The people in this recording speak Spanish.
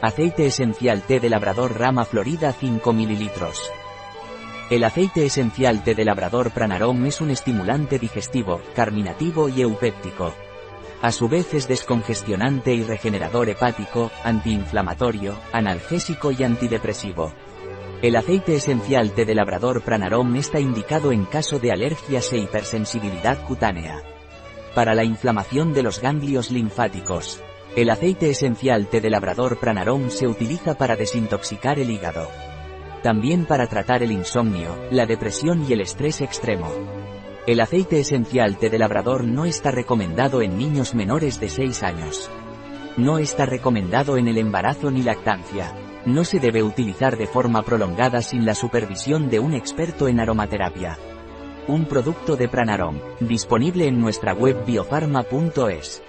Aceite esencial té de labrador rama florida 5 ml. El aceite esencial té de labrador Pranarom es un estimulante digestivo, carminativo y eupéptico. A su vez es descongestionante y regenerador hepático, antiinflamatorio, analgésico y antidepresivo. El aceite esencial té de labrador Pranarom está indicado en caso de alergias e hipersensibilidad cutánea. Para la inflamación de los ganglios linfáticos. El aceite esencial té de labrador Pranarom se utiliza para desintoxicar el hígado. También para tratar el insomnio, la depresión y el estrés extremo. El aceite esencial té de labrador no está recomendado en niños menores de 6 años. No está recomendado en el embarazo ni lactancia. No se debe utilizar de forma prolongada sin la supervisión de un experto en aromaterapia. Un producto de Pranarom, disponible en nuestra web biofarma.es.